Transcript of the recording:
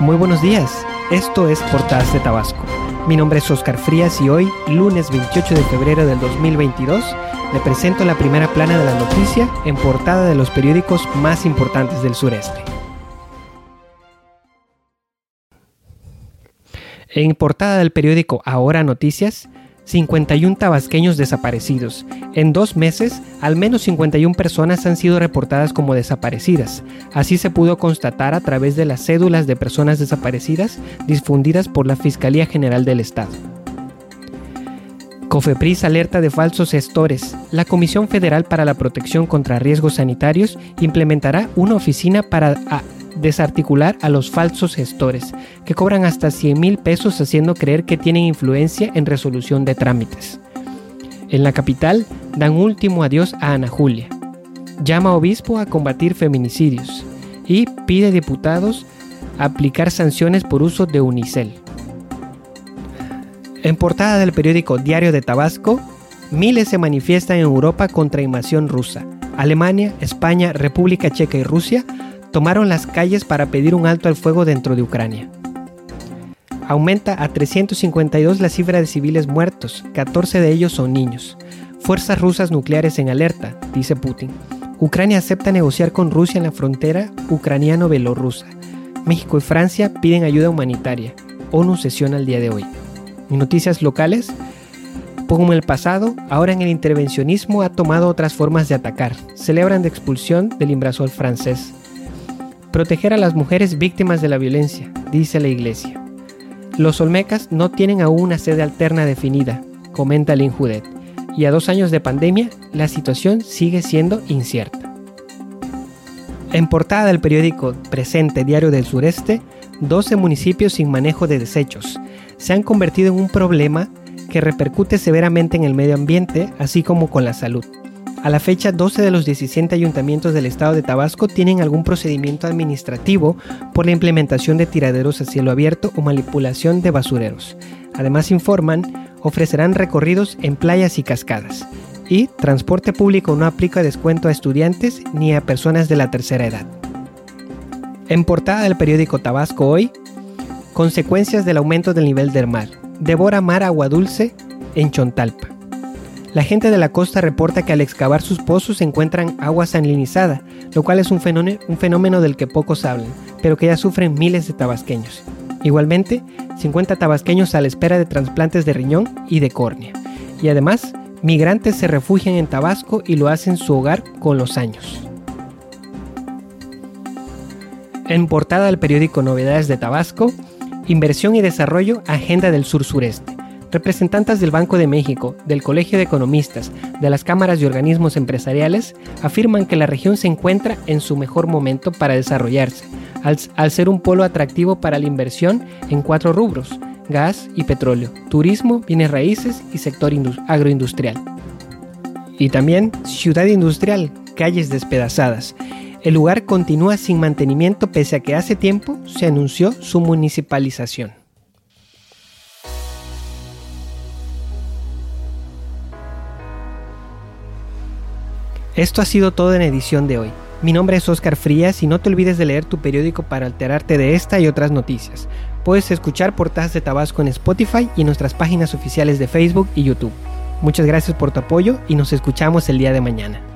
Muy buenos días, esto es Portadas de Tabasco. Mi nombre es Oscar Frías y hoy, lunes 28 de febrero del 2022, le presento la primera plana de la noticia en portada de los periódicos más importantes del sureste. En portada del periódico Ahora Noticias, 51 tabasqueños desaparecidos. En dos meses, al menos 51 personas han sido reportadas como desaparecidas. Así se pudo constatar a través de las cédulas de personas desaparecidas difundidas por la Fiscalía General del Estado. Cofepris alerta de falsos gestores. La Comisión Federal para la Protección contra Riesgos Sanitarios implementará una oficina para desarticular a los falsos gestores, que cobran hasta 100 mil pesos haciendo creer que tienen influencia en resolución de trámites. En la capital dan último adiós a Ana Julia. Llama a obispo a combatir feminicidios y pide diputados aplicar sanciones por uso de Unicel. En portada del periódico Diario de Tabasco, miles se manifiestan en Europa contra invasión rusa. Alemania, España, República Checa y Rusia tomaron las calles para pedir un alto al fuego dentro de Ucrania. Aumenta a 352 la cifra de civiles muertos, 14 de ellos son niños. Fuerzas rusas nucleares en alerta, dice Putin. Ucrania acepta negociar con Rusia en la frontera ucraniano-belorrusa. México y Francia piden ayuda humanitaria. ONU sesiona el día de hoy. Noticias locales, como en el pasado, ahora en el intervencionismo ha tomado otras formas de atacar. Celebran de expulsión del invasor francés. Proteger a las mujeres víctimas de la violencia, dice la Iglesia. Los olmecas no tienen aún una sede alterna definida, comenta Lynn Judet, y a dos años de pandemia, la situación sigue siendo incierta. En portada del periódico Presente Diario del Sureste, 12 municipios sin manejo de desechos se han convertido en un problema que repercute severamente en el medio ambiente, así como con la salud. A la fecha, 12 de los 17 ayuntamientos del estado de Tabasco tienen algún procedimiento administrativo por la implementación de tiraderos a cielo abierto o manipulación de basureros. Además informan, ofrecerán recorridos en playas y cascadas. Y transporte público no aplica descuento a estudiantes ni a personas de la tercera edad. En portada del periódico Tabasco hoy, consecuencias del aumento del nivel del mar. Devora mar agua dulce en Chontalpa. La gente de la costa reporta que al excavar sus pozos se encuentran agua salinizada, lo cual es un fenómeno, un fenómeno del que pocos hablan, pero que ya sufren miles de tabasqueños. Igualmente, 50 tabasqueños a la espera de trasplantes de riñón y de córnea. Y además, migrantes se refugian en Tabasco y lo hacen su hogar con los años. En portada del periódico Novedades de Tabasco, Inversión y Desarrollo Agenda del Sur Sureste. Representantes del Banco de México, del Colegio de Economistas, de las cámaras y organismos empresariales afirman que la región se encuentra en su mejor momento para desarrollarse, al, ser un polo atractivo para la inversión en cuatro rubros, gas y petróleo, turismo, bienes raíces y sector agroindustrial. Y también ciudad industrial, calles despedazadas. El lugar continúa sin mantenimiento pese a que hace tiempo se anunció su municipalización. Esto ha sido todo en edición de hoy. Mi nombre es Oscar Frías y no te olvides de leer tu periódico para alterarte de esta y otras noticias. Puedes escuchar Portadas de Tabasco en Spotify y nuestras páginas oficiales de Facebook y YouTube. Muchas gracias por tu apoyo y nos escuchamos el día de mañana.